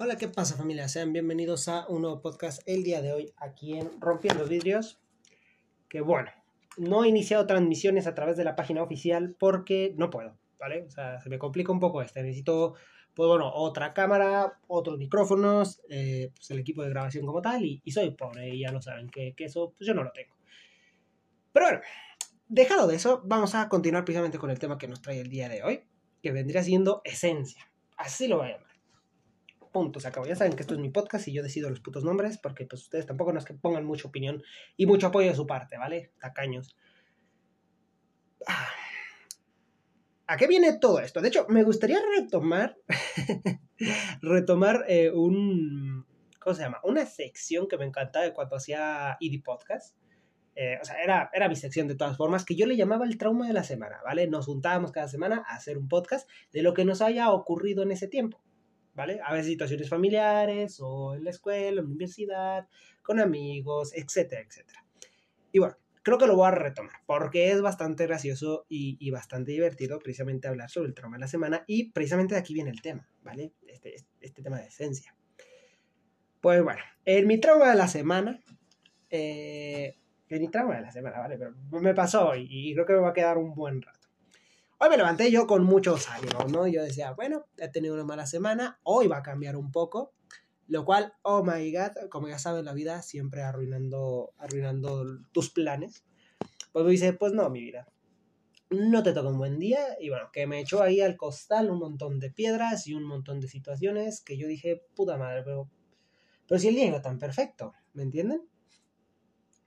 Hola, ¿qué pasa familia? Sean bienvenidos a un nuevo podcast el día de hoy aquí en Rompiendo Vidrios. Que bueno, no he iniciado transmisiones a través de la página oficial porque no puedo, ¿vale? O sea, se me complica un poco este. Necesito, pues bueno, otra cámara, otros micrófonos, eh, pues el equipo de grabación como tal y, soy pobre y ya lo saben que, eso pues yo no lo tengo. Pero bueno, dejado de eso, vamos a continuar precisamente con el tema que nos trae el día de hoy, que vendría siendo esencia. Así lo voy a llamar punto, se acabó. Ya saben que esto es mi podcast y yo decido los putos nombres porque pues ustedes tampoco no es que pongan mucha opinión y mucho apoyo de su parte, ¿vale? Tacaños. Ah. ¿A qué viene todo esto? De hecho, me gustaría retomar, retomar eh, un, ¿cómo se llama? Una sección que me encantaba de cuando hacía ID Podcast. Eh, o sea, era, era mi sección de todas formas, que yo le llamaba el trauma de la semana, ¿vale? Nos juntábamos cada semana a hacer un podcast de lo que nos haya ocurrido en ese tiempo. ¿Vale? A veces situaciones familiares o en la escuela, en la universidad, con amigos, etcétera, etcétera. Y bueno, creo que lo voy a retomar porque es bastante gracioso y, bastante divertido precisamente hablar sobre el trauma de la semana y precisamente de aquí viene el tema, ¿vale? Este, este, este tema de esencia. Pues bueno, en mi trauma de la semana, eh, en mi trauma de la semana, ¿vale? Pero me pasó y, y creo que me va a quedar un buen rato. Hoy me levanté yo con muchos ánimos, ¿no? Yo decía, bueno, he tenido una mala semana, hoy va a cambiar un poco, lo cual, oh my god, como ya saben, la vida siempre arruinando, arruinando tus planes. Pues me dice, pues no, mi vida, no te toca un buen día y bueno, que me echó ahí al costal un montón de piedras y un montón de situaciones que yo dije, puta madre, pero, pero si el día iba tan perfecto, ¿me entienden?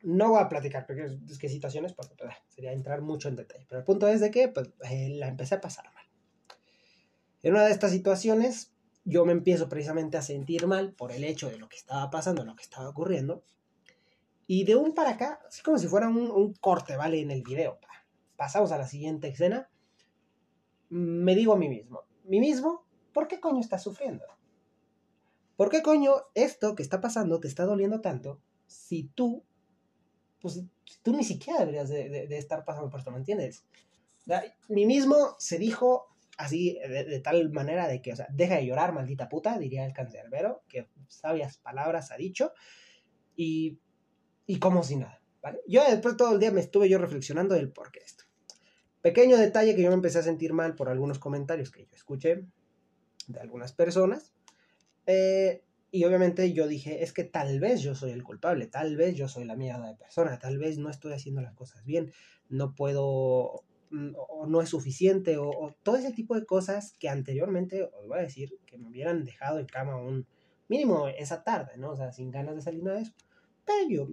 No voy a platicar porque es, que situaciones, pues, sería entrar mucho en detalle. Pero el punto es de que pues, eh, la empecé a pasar mal. En una de estas situaciones, yo me empiezo precisamente a sentir mal por el hecho de lo que estaba pasando, lo que estaba ocurriendo. Y de un para acá, así como si fuera un, corte, ¿vale? En el video. Pasamos a la siguiente escena. Me digo a mí mismo, mí mismo, ¿por qué coño estás sufriendo? ¿Por qué coño esto que está pasando te está doliendo tanto si tú pues tú ni siquiera deberías de, estar pasando por esto, ¿me entiendes? mí mismo se dijo así, de, tal manera de que, o sea, deja de llorar, maldita puta, diría el cancerbero, que sabias palabras ha dicho, y, y como si nada, ¿vale? Yo después todo el día me estuve yo reflexionando del por qué esto. Pequeño detalle que yo me empecé a sentir mal por algunos comentarios que yo escuché de algunas personas. Eh, y obviamente yo dije, es que tal vez yo soy el culpable, tal vez yo soy la mierda de persona, tal vez no estoy haciendo las cosas bien, no puedo, mm, o no es suficiente, o, todo ese tipo de cosas que anteriormente, os voy a decir, que me hubieran dejado en cama un mínimo esa tarde, ¿no? O sea, sin ganas de salir nada de eso. Pero yo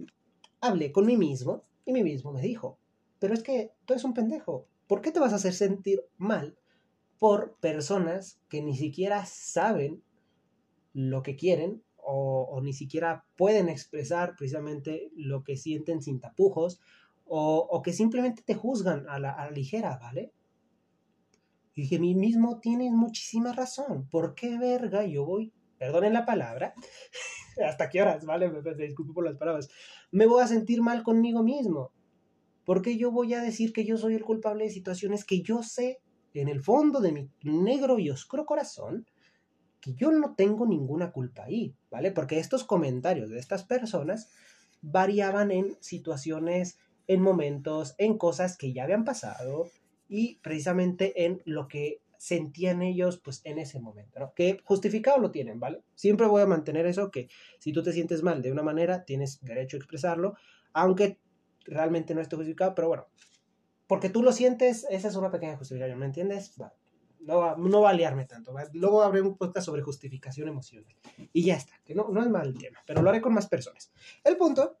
hablé con mí mismo y mí mismo me dijo, pero es que tú eres un pendejo, ¿por qué te vas a hacer sentir mal por personas que ni siquiera saben lo que quieren o, ni siquiera pueden expresar precisamente lo que sienten sin tapujos o, que simplemente te juzgan a la, ligera, ¿vale? Y dije, mí mismo tienes muchísima razón. ¿Por qué verga yo voy, perdonen la palabra, hasta qué horas, ¿vale? Me, disculpo por las palabras, me voy a sentir mal conmigo mismo. Porque yo voy a decir que yo soy el culpable de situaciones que yo sé en el fondo de mi negro y oscuro corazón que yo no tengo ninguna culpa ahí, ¿vale? Porque estos comentarios de estas personas variaban en situaciones, en momentos, en cosas que ya habían pasado y precisamente en lo que sentían ellos pues en ese momento, ¿no? Que justificado lo tienen, ¿vale? Siempre voy a mantener eso que si tú te sientes mal de una manera, tienes derecho a expresarlo, aunque realmente no esté justificado, pero bueno, porque tú lo sientes, esa es una pequeña justificación, ¿me entiendes? No va, no va a liarme tanto. Luego habré un podcast sobre justificación emocional. Y ya está, que no, no es mal tema, pero lo haré con más personas. El punto,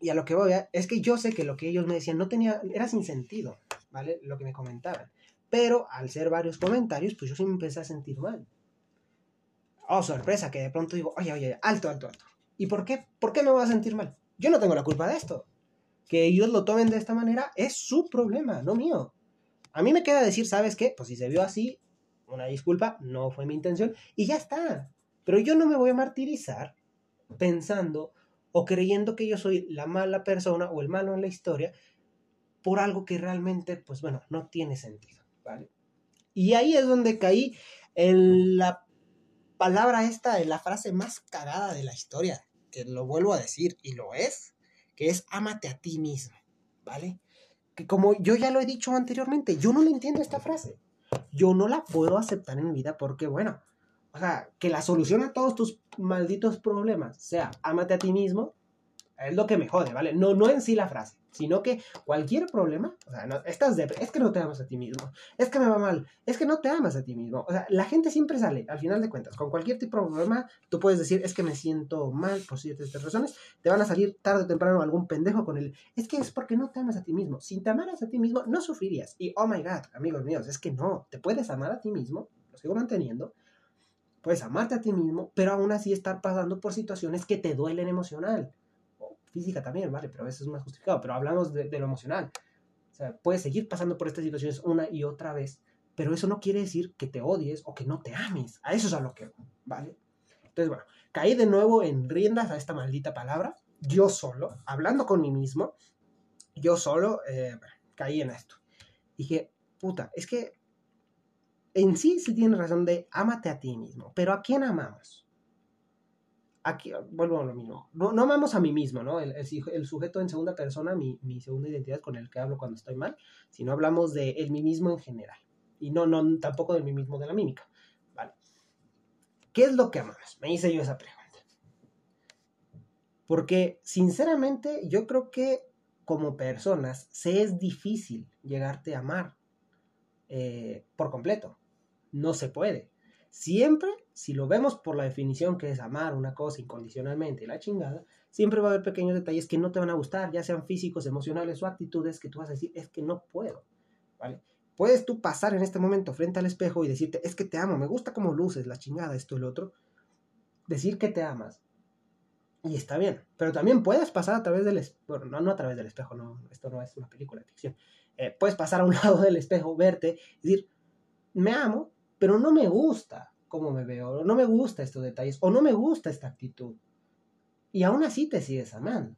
y a lo que voy a, es que yo sé que lo que ellos me decían no tenía, era sin sentido, ¿vale? Lo que me comentaban. Pero al ser varios comentarios, pues yo sí me empecé a sentir mal. Oh, sorpresa, que de pronto digo, oye, oye, alto, alto, alto. ¿Y por qué? ¿Por qué me voy a sentir mal? Yo no tengo la culpa de esto. Que ellos lo tomen de esta manera es su problema, no mío. A mí me queda decir, ¿sabes qué? Pues si se vio así, una disculpa, no fue mi intención y ya está. Pero yo no me voy a martirizar pensando o creyendo que yo soy la mala persona o el malo en la historia por algo que realmente, pues bueno, no tiene sentido, ¿vale? Y ahí es donde caí en la palabra esta es la frase más cagada de la historia, que lo vuelvo a decir, y lo es, que es ámate a ti mismo, ¿vale? Que como yo ya lo he dicho anteriormente, yo no le entiendo esta frase. Yo no la puedo aceptar en mi vida porque, bueno, o sea, que la solución a todos tus malditos problemas sea ámate a ti mismo, es lo que me jode, ¿vale? No, no en sí la frase, sino que cualquier problema, o sea, no, estás de, es que no te amas a ti mismo, es que me va mal, es que no te amas a ti mismo. O sea, la gente siempre sale, al final de cuentas, con cualquier tipo de problema, tú puedes decir, es que me siento mal por ciertas razones, te van a salir tarde o temprano algún pendejo con el, es que es porque no te amas a ti mismo. Si te amaras a ti mismo, no sufrirías. Y, oh my god, amigos míos, es que no, te puedes amar a ti mismo, lo sigo manteniendo, puedes amarte a ti mismo, pero aún así estar pasando por situaciones que te duelen emocional física también, ¿vale? Pero eso es más justificado, pero hablamos de, lo emocional. O sea, puedes seguir pasando por estas situaciones una y otra vez, pero eso no quiere decir que te odies o que no te ames. A eso es a lo que, ¿vale? Entonces, bueno, caí de nuevo en riendas a esta maldita palabra, yo solo, hablando con mí mismo, yo solo eh, caí en esto. Dije, puta, es que en sí sí tienes razón de ámate a ti mismo, pero ¿a quién amamos? Aquí vuelvo a lo mismo. No, no amamos a mí mismo, ¿no? El, sujeto en segunda persona, mi, segunda identidad con el que hablo cuando estoy mal, sino hablamos de el mí mismo en general. Y no, tampoco del mí mismo de la mímica. ¿Qué es lo que amamos? Me hice yo esa pregunta. Porque, sinceramente, yo creo que como personas se es difícil llegarte a amar eh, por completo. No se puede. Siempre, si lo vemos por la definición que es amar una cosa incondicionalmente la chingada, siempre va a haber pequeños detalles que no te van a gustar, ya sean físicos, emocionales o actitudes que tú vas a decir, es que no puedo, ¿vale? Puedes tú pasar en este momento frente al espejo y decirte, es que te amo, me gusta cómo luces, la chingada, esto lo otro. Decir que te amas. Y está bien. Pero también puedes pasar a través del espejo, bueno, no, no a través del espejo, no, esto no es una película de ficción. Eh, puedes pasar a un lado del espejo, verte, decir, me amo, pero no me gusta cómo me veo, no me gusta estos detalles, o no me gusta esta actitud. Y aún así te sigues amando.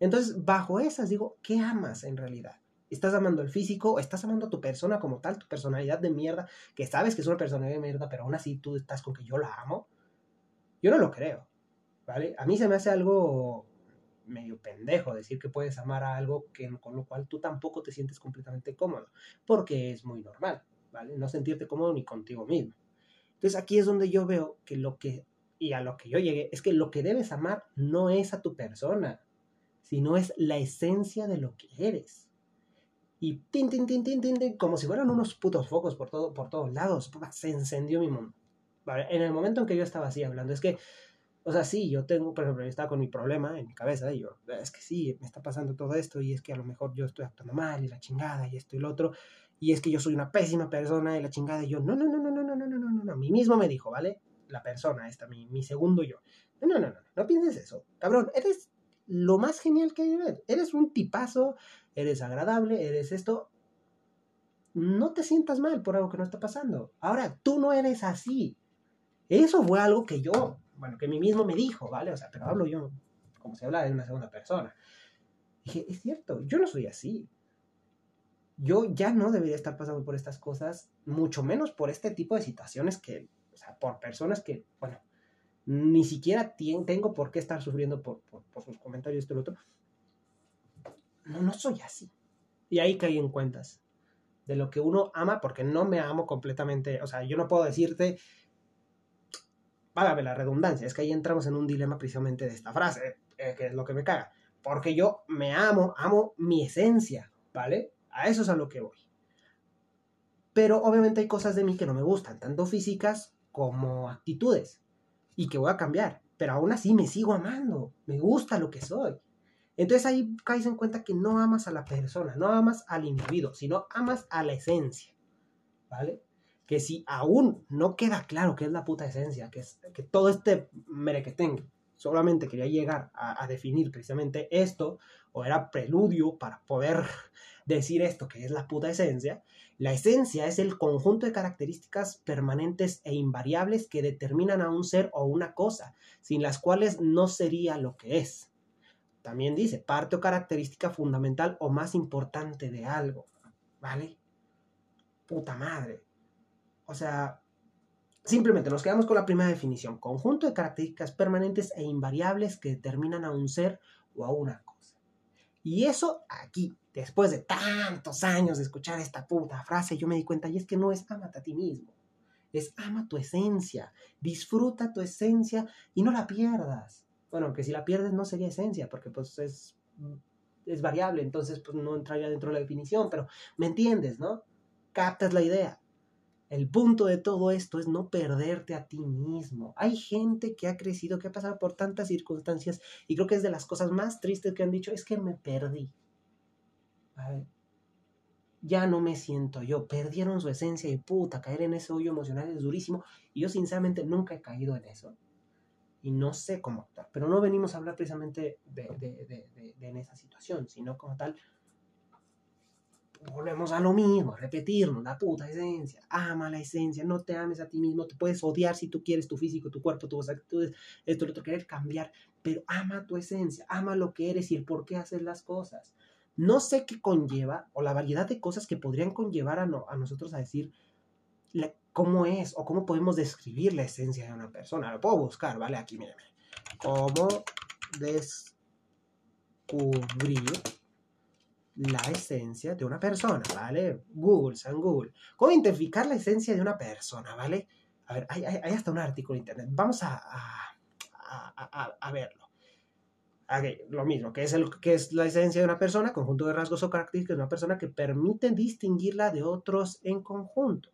Entonces, bajo esas digo, ¿qué amas en realidad? ¿Estás amando el físico? ¿Estás amando a tu persona como tal, tu personalidad de mierda, que sabes que es una personalidad de mierda, pero aún así tú estás con que yo la amo? Yo no lo creo, ¿vale? A mí se me hace algo medio pendejo decir que puedes amar a algo que, con lo cual tú tampoco te sientes completamente cómodo, porque es muy normal. ¿vale? No sentirte cómodo ni contigo mismo. Entonces aquí es donde yo veo que lo que, y a lo que yo llegué, es que lo que debes amar no es a tu persona, sino es la esencia de lo que eres. Y tin, tin, tin, tin, tin, como si fueran unos putos focos por, todo, por todos lados, se encendió mi mundo. En el momento en que yo estaba así hablando, es que, o sea, sí, yo tengo, por ejemplo, yo estaba con mi problema en mi cabeza, y yo, es que sí, me está pasando todo esto, y es que a lo mejor yo estoy actuando mal, y la chingada, y esto y lo otro, y es que yo soy una pésima persona y la chingada, y yo, no, no, no, no, no, no, no, no, no, no, no, mí mismo me dijo, ¿vale? La persona esta, mi, mi segundo yo. No, no, no, no, no pienses eso. Cabrón, eres lo más genial que hay ver. Eres un tipazo, eres agradable, eres esto. No te sientas mal por algo que no está pasando. Ahora, tú no eres así. Eso fue algo que yo, bueno, que mí mismo me dijo, ¿vale? O sea, pero hablo yo como se habla de una segunda persona. Dije, es cierto, yo no soy así yo ya no debería estar pasando por estas cosas, mucho menos por este tipo de situaciones que, o sea, por personas que, bueno, ni siquiera tengo por qué estar sufriendo por, sus comentarios, esto y lo otro. No, no soy así. Y ahí caí en cuentas de lo que uno ama, porque no me amo completamente, o sea, yo no puedo decirte, págame la redundancia, es que ahí entramos en un dilema precisamente de esta frase, eh, que es lo que me caga, porque yo me amo, amo mi esencia, ¿vale? A eso es a lo que voy. Pero obviamente hay cosas de mí que no me gustan, tanto físicas como actitudes, y que voy a cambiar. Pero aún así me sigo amando, me gusta lo que soy. Entonces ahí caes en cuenta que no amas a la persona, no amas al individuo, sino amas a la esencia. ¿Vale? Que si aún no queda claro qué es la puta esencia, que, es, que todo este merequetengue solamente quería llegar a, definir precisamente esto, o era preludio para poder decir esto, que es la puta esencia, la esencia es el conjunto de características permanentes e invariables que determinan a un ser o una cosa, sin las cuales no sería lo que es. También dice, parte o característica fundamental o más importante de algo, ¿vale? Puta madre. O sea, simplemente nos quedamos con la primera definición, conjunto de características permanentes e invariables que determinan a un ser o a una. Y eso aquí, después de tantos años de escuchar esta puta frase, yo me di cuenta, y es que no es amate a ti mismo, es ama tu esencia, disfruta tu esencia y no la pierdas. Bueno, aunque si la pierdes no sería esencia, porque pues es, es variable, entonces pues no entraría dentro de la definición, pero me entiendes, ¿no? Captas la idea. El punto de todo esto es no perderte a ti mismo. Hay gente que ha crecido, que ha pasado por tantas circunstancias y creo que es de las cosas más tristes que han dicho, es que me perdí. Ya no me siento yo. Perdieron su esencia y puta, caer en ese hoyo emocional es durísimo. Y yo sinceramente nunca he caído en eso. Y no sé cómo. Pero no venimos a hablar precisamente de, de en esa situación, sino como tal, volvemos a lo mismo, a repetirnos, la puta esencia, ama la esencia, no te ames a ti mismo, te puedes odiar si tú quieres tu físico, tu cuerpo, tus actitudes, esto, lo otro, querer cambiar, pero ama tu esencia, ama lo que eres y el por qué haces las cosas. No sé qué conlleva, o la variedad de cosas que podrían conllevar a, a nosotros a decir cómo es, o cómo podemos describir la esencia de una persona. Lo puedo buscar, ¿vale? Aquí, mire, ¿Cómo descubrir la esencia de una persona, ¿vale? Google, San Google. ¿Cómo identificar la esencia de una persona, ¿vale? A ver, hay, hasta un artículo en internet. Vamos a, a, verlo. Okay, lo mismo, que es, el, que es la esencia de una persona, conjunto de rasgos o características de una persona que permiten distinguirla de otros en conjunto.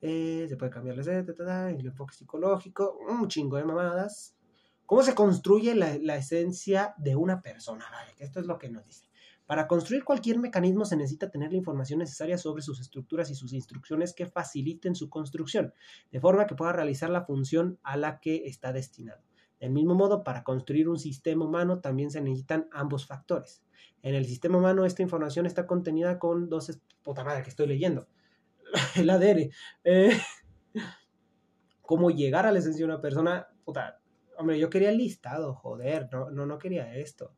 Eh, se puede cambiar la el enfoque psicológico, un chingo de mamadas. ¿Cómo se construye la, la esencia de una persona? Vale, esto es lo que nos dice. Para construir cualquier mecanismo se necesita tener la información necesaria sobre sus estructuras y sus instrucciones que faciliten su construcción, de forma que pueda realizar la función a la que está destinado. Del mismo modo, para construir un sistema humano también se necesitan ambos factores. En el sistema humano esta información está contenida con dos... Puta madre que estoy leyendo. el ADN. Eh, cómo llegar a la esencia de una persona... Puta, hombre, yo quería el listado, joder, no, no, no quería esto.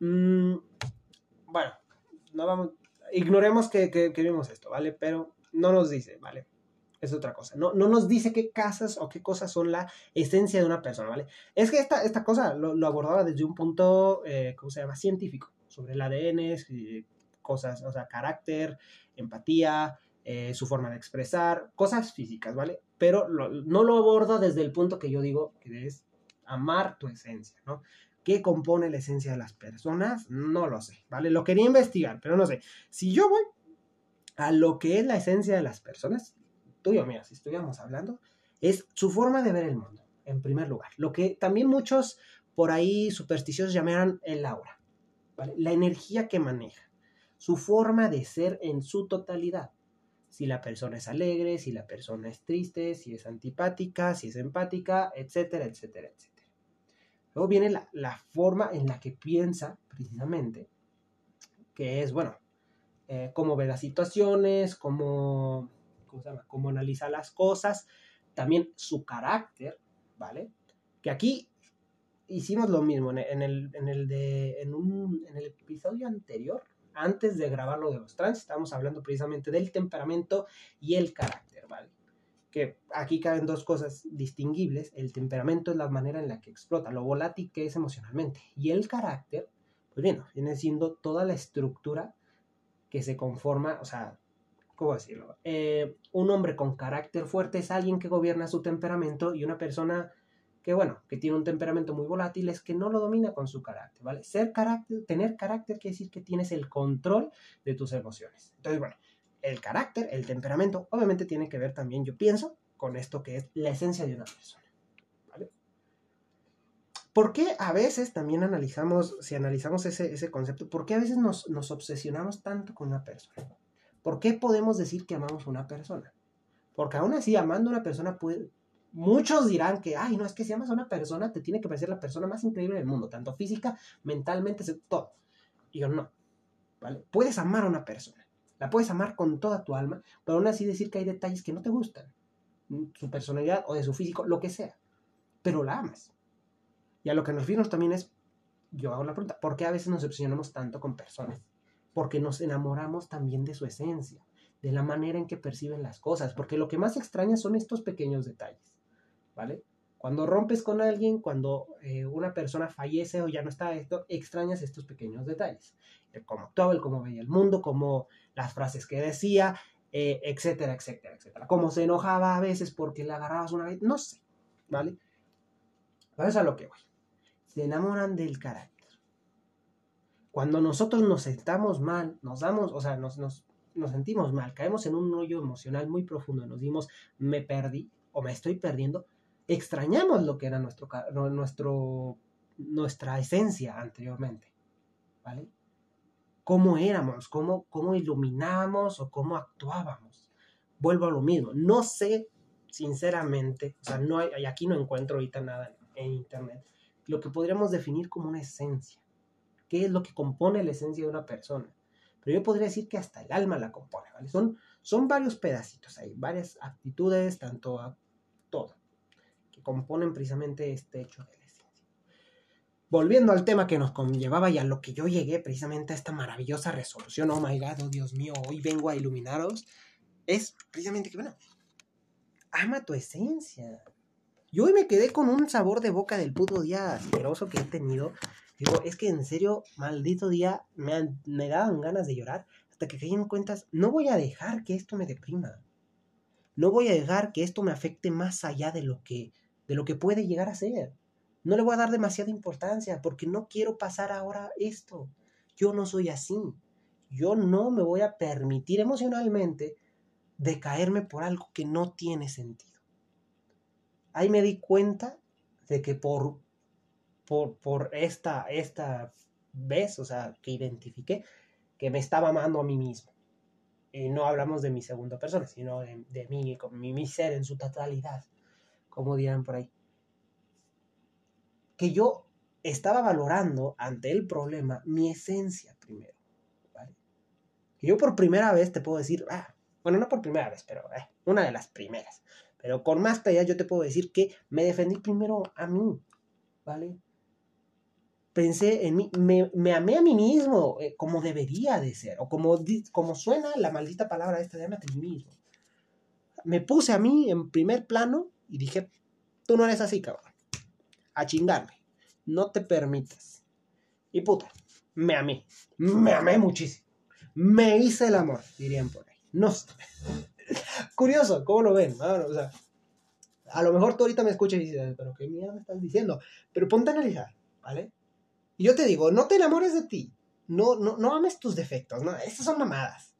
Mm, bueno, no vamos, ignoremos que, que, vimos esto, ¿vale? Pero no nos dice, ¿vale? Es otra cosa. No, no nos dice qué casas o qué cosas son la esencia de una persona, ¿vale? Es que esta, esta cosa lo, abordaba desde un punto, eh, ¿cómo se llama? Científico, sobre el ADN, cosas, o sea, carácter, empatía, eh, su forma de expresar, cosas físicas, ¿vale? Pero no lo aborda desde el punto que yo digo, que es amar tu esencia, ¿no? ¿Qué compone la esencia de las personas? No lo sé, ¿vale? Lo quería investigar, pero no sé. Si yo voy a lo que es la esencia de las personas, tú y yo, mira, si estuviéramos hablando, es su forma de ver el mundo, en primer lugar. Lo que también muchos por ahí supersticiosos llamarán el aura, ¿vale? La energía que maneja, su forma de ser en su totalidad. Si la persona es alegre, si la persona es triste, si es antipática, si es empática, etcétera, etcétera, etcétera. Luego viene la, forma en la que piensa, precisamente, que es, bueno, eh, cómo ve las situaciones, cómo, ¿cómo, se llama? cómo analiza las cosas, también su carácter, ¿vale? Que aquí hicimos lo mismo en el, en el, de, en, un, en el episodio anterior, antes de grabar lo de los trans, estábamos hablando precisamente del temperamento y el carácter, ¿vale? Que aquí caben dos cosas distinguibles. El temperamento es la manera en la que explota, lo volátil que es emocionalmente. Y el carácter, pues bien, viene siendo toda la estructura que se conforma, o sea, ¿cómo decirlo? Eh, un hombre con carácter fuerte es alguien que gobierna su temperamento y una persona que, bueno, que tiene un temperamento muy volátil es que no lo domina con su carácter, ¿vale? Ser carácter, tener carácter quiere decir que tienes el control de tus emociones. Entonces, bueno, el carácter, el temperamento, obviamente tiene que ver también, yo pienso, con esto que es la esencia de una persona. ¿Por qué a veces también analizamos, si analizamos ese, concepto, por qué a veces nos, obsesionamos tanto con una persona? ¿Por qué podemos decir que amamos a una persona? Porque aún así, amando a una persona, puede, muchos dirán que, ay, no, es que si amas a una persona, te tiene que parecer la persona más increíble del mundo, tanto física, mentalmente, todo. Y yo, no, ¿vale? Puedes amar a una persona, la puedes amar con toda tu alma, pero aún así decir que hay detalles que no te gustan. Su personalidad o de su físico, lo que sea. Pero la amas. Y a lo que nos referimos también es, yo hago la pregunta, ¿por qué a veces nos obsesionamos tanto con personas? Porque nos enamoramos también de su esencia, de la manera en que perciben las cosas, porque lo que más extraña son estos pequeños detalles, ¿vale? Cuando rompes con alguien, cuando eh, una persona fallece o ya no está esto, extrañas estos pequeños detalles. El cómo actuaba, el cómo veía el mundo, cómo las frases que decía, eh, etcétera, etcétera, etcétera. Cómo se enojaba a veces porque le agarrabas una vez, no sé, ¿vale? Pero es a lo que voy. Se enamoran del carácter. Cuando nosotros nos sentamos mal, nos damos, o sea, nos, nos, nos sentimos mal, caemos en un hoyo emocional muy profundo, nos dimos, me perdí o me estoy perdiendo, extrañamos lo que era nuestro, nuestro, nuestra esencia anteriormente, ¿vale? Cómo éramos, cómo, cómo iluminábamos o cómo actuábamos. Vuelvo a lo mismo, no sé sinceramente, o sea, no hay, aquí no encuentro ahorita nada en internet, lo que podríamos definir como una esencia. ¿Qué es lo que compone la esencia de una persona? Pero yo podría decir que hasta el alma la compone, ¿vale? Son, son varios pedacitos ahí, varias actitudes, tanto a todo componen precisamente este hecho de la esencia. Volviendo al tema que nos conllevaba y a lo que yo llegué precisamente a esta maravillosa resolución, oh my god, oh Dios mío, hoy vengo a iluminaros, es precisamente que, bueno, ama tu esencia. Yo hoy me quedé con un sabor de boca del puto día asqueroso que he tenido. Digo, es que en serio, maldito día, me, me daban ganas de llorar hasta que caí en cuentas, no voy a dejar que esto me deprima. No voy a dejar que esto me afecte más allá de lo que de lo que puede llegar a ser. No le voy a dar demasiada importancia porque no quiero pasar ahora esto. Yo no soy así. Yo no me voy a permitir emocionalmente decaerme por algo que no tiene sentido. Ahí me di cuenta de que por, por, por esta, esta vez, o sea, que identifiqué, que me estaba amando a mí mismo. Y no hablamos de mi segunda persona, sino de, de mí, mi, mi ser en su totalidad como dirán por ahí. Que yo estaba valorando ante el problema mi esencia primero. ¿vale? Que yo por primera vez te puedo decir, ah, bueno, no por primera vez, pero eh, una de las primeras. Pero con más claridad yo te puedo decir que me defendí primero a mí, ¿vale? Pensé en mí, me, amé a mí mismo eh, como debería de ser, o como, como suena la maldita palabra esta de amate a ti mismo. Me puse a mí en primer plano y dije, tú no eres así, cabrón. A chingarme. No te permitas. Y puta, me amé. Me amé muchísimo. Me hice el amor, dirían por ahí. No Curioso, ¿cómo lo ven? a lo mejor tú ahorita me escuchas y dices, pero qué mierda estás diciendo. Pero ponte a analizar, ¿vale? Y yo te digo, no te enamores de ti. No, no, no ames tus defectos, ¿no? Estas son mamadas.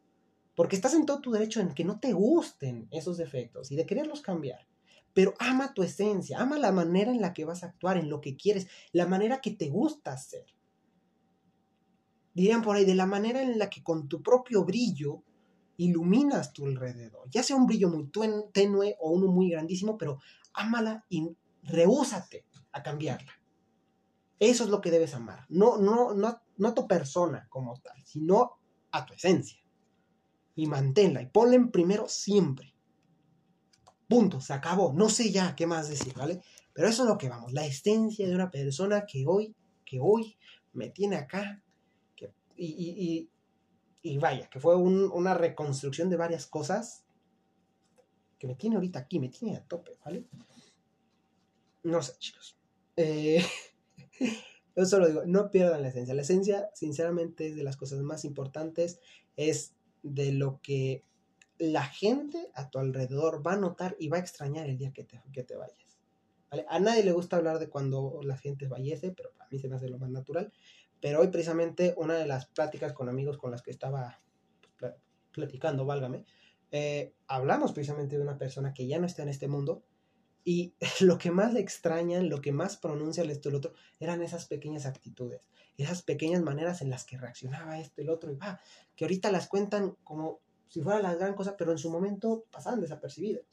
Porque estás en todo tu derecho en que no te gusten esos defectos y de quererlos cambiar. Pero ama tu esencia, ama la manera en la que vas a actuar, en lo que quieres, la manera que te gusta hacer. Dirían por ahí, de la manera en la que con tu propio brillo iluminas tu alrededor. Ya sea un brillo muy tenue o uno muy grandísimo, pero ámala y rehúsate a cambiarla. Eso es lo que debes amar. No, no, no, no a tu persona como tal, sino a tu esencia. Y manténla y ponla en primero siempre. Punto, se acabó. No sé ya qué más decir, ¿vale? Pero eso es lo que vamos, la esencia de una persona que hoy, que hoy me tiene acá, que, y, y, vaya, que fue una reconstrucción de varias cosas, que me tiene ahorita aquí, me tiene a tope, ¿vale? No sé, chicos. Eh, yo solo digo, no pierdan la esencia. La esencia, sinceramente, es de las cosas más importantes, es de lo que la gente a tu alrededor va a notar y va a extrañar el día que te, que te vayas. A nadie le gusta hablar de cuando la gente fallece, pero a mí se me hace lo más natural. Pero hoy precisamente una de las pláticas con amigos con las que estaba pues, platicando, válgame, eh, hablamos precisamente de una persona que ya no está en este mundo y lo que más le extrañan, lo que más pronuncia el esto y el otro, eran esas pequeñas actitudes, esas pequeñas maneras en las que reaccionaba esto y el otro, y va, que ahorita las cuentan como si fuera la gran cosa, pero en su momento pasaban desapercibidas.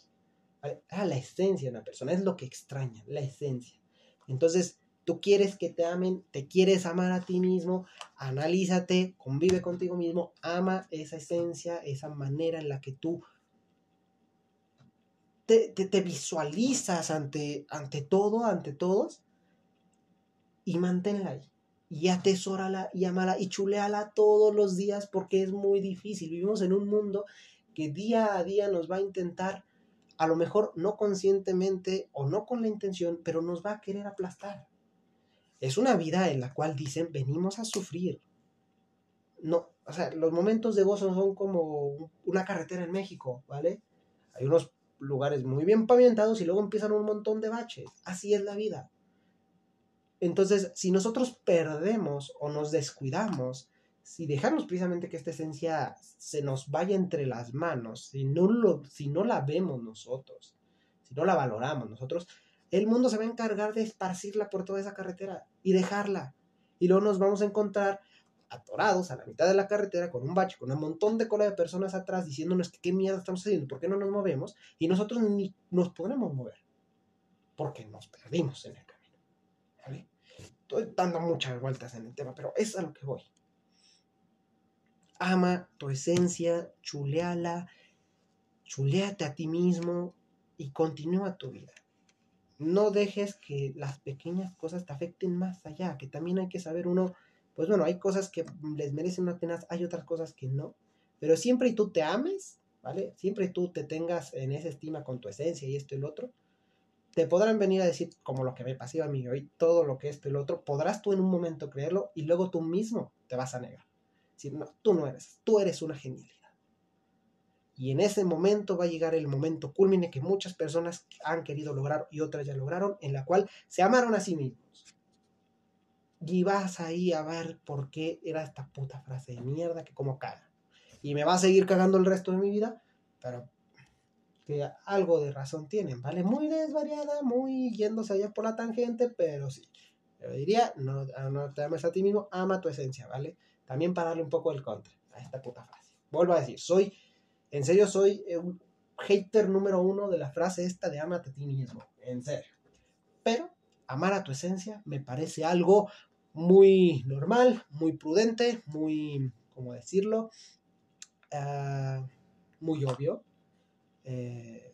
Era la esencia de una persona, es lo que extraña, la esencia. Entonces, tú quieres que te amen, te quieres amar a ti mismo, analízate, convive contigo mismo, ama esa esencia, esa manera en la que tú te, te, visualizas ante, ante todo, ante todos, y manténla ahí y atesórala y amala y chuleala todos los días porque es muy difícil. Vivimos en un mundo que día a día nos va a intentar, a lo mejor no conscientemente o no con la intención, pero nos va a querer aplastar. Es una vida en la cual dicen, venimos a sufrir. No, o sea, los momentos de gozo son como una carretera en México, ¿vale? Hay unos lugares muy bien pavimentados y luego empiezan un montón de baches. Así es la vida. Entonces, si nosotros perdemos o nos descuidamos, si dejamos precisamente que esta esencia se nos vaya entre las manos, si no, lo, si no la vemos nosotros, si no la valoramos nosotros, el mundo se va a encargar de esparcirla por toda esa carretera y dejarla. Y luego nos vamos a encontrar atorados a la mitad de la carretera con un bache, con un montón de cola de personas atrás diciéndonos que qué mierda estamos haciendo, por qué no nos movemos, y nosotros ni nos podremos mover, porque nos perdimos en. ¿vale? Estoy dando muchas vueltas en el tema, pero es a lo que voy. Ama tu esencia, chuleala, chuleate a ti mismo y continúa tu vida. No dejes que las pequeñas cosas te afecten más allá, que también hay que saber uno pues bueno, hay cosas que les merecen una pena, hay otras cosas que no. Pero siempre y tú te ames, ¿vale? Siempre tú te tengas en esa estima con tu esencia y esto y lo otro, te podrán venir a decir, como lo que me pasó a mí hoy, todo lo que esto y lo otro, podrás tú en un momento creerlo y luego tú mismo te vas a negar. Decir, no, tú no eres, tú eres una genialidad. Y en ese momento va a llegar el momento culmine que muchas personas han querido lograr y otras ya lograron, en la cual se amaron a sí mismos y vas ahí a ver por qué era esta puta frase de mierda que como caga. Y me va a seguir cagando el resto de mi vida, pero que algo de razón tienen, ¿vale? Muy desvariada, muy yéndose allá por la tangente, pero sí. Yo diría, no, no te ames a ti mismo, ama tu esencia, ¿vale? También para darle un poco el contra a esta puta frase. Vuelvo a decir, soy, en serio, soy un hater número uno de la frase esta de ama a ti mismo, en serio. Pero amar a tu esencia me parece algo muy normal, muy prudente, muy, ¿cómo decirlo? Ah, muy obvio, eh,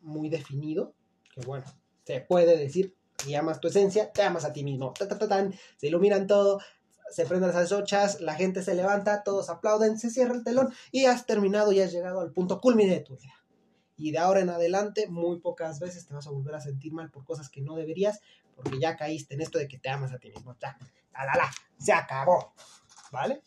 muy definido, que bueno, se puede decir, y amas tu esencia, te amas a ti mismo, se iluminan todo, se prenden las ochas, la gente se levanta, todos aplauden, se cierra el telón y has terminado y has llegado al punto culmine de tu vida. Y de ahora en adelante, muy pocas veces te vas a volver a sentir mal por cosas que no deberías, porque ya caíste en esto de que te amas a ti mismo. Ya, la, la, la, se acabó. ¿Vale?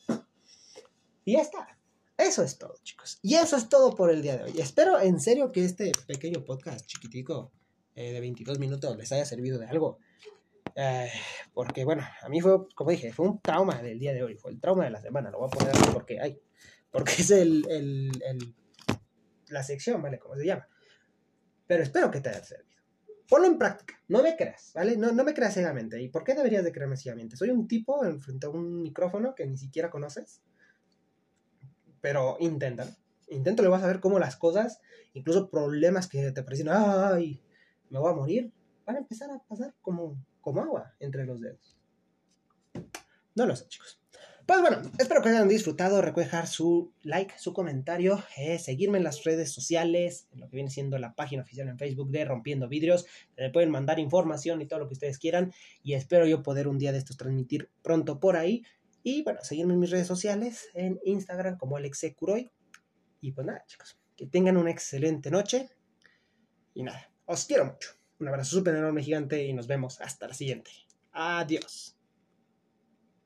Y ya está. Eso es todo, chicos. Y eso es todo por el día de hoy. Espero en serio que este pequeño podcast chiquitico eh, de 22 minutos les haya servido de algo. Eh, porque, bueno, a mí fue, como dije, fue un trauma del día de hoy. Fue el trauma de la semana. Lo voy a poner aquí porque hay. Porque es el, el, la sección, ¿vale? Como se llama. Pero espero que te haya servido. Ponlo en práctica, no me creas, ¿vale? No, no me creas ciegamente. ¿Y por qué deberías de creerme ciegamente? Soy un tipo enfrente a un micrófono que ni siquiera conoces, pero inténtalo. Inténtalo y vas a ver cómo las cosas, incluso problemas que te parecen, ay, me voy a morir, van a empezar a pasar como, como agua entre los dedos. No lo sé, chicos. Pues bueno, espero que hayan disfrutado. Recuerden dejar su like, su comentario, eh, seguirme en las redes sociales, en lo que viene siendo la página oficial en Facebook de Rompiendo Vidrios. Me pueden mandar información y todo lo que ustedes quieran. Y espero yo poder un día de estos transmitir pronto por ahí. Y bueno, seguirme en mis redes sociales, en Instagram como Alexecuroy. Y pues nada, chicos, que tengan una excelente noche. Y nada, os quiero mucho. Un abrazo súper enorme, gigante, y nos vemos hasta la siguiente. Adiós.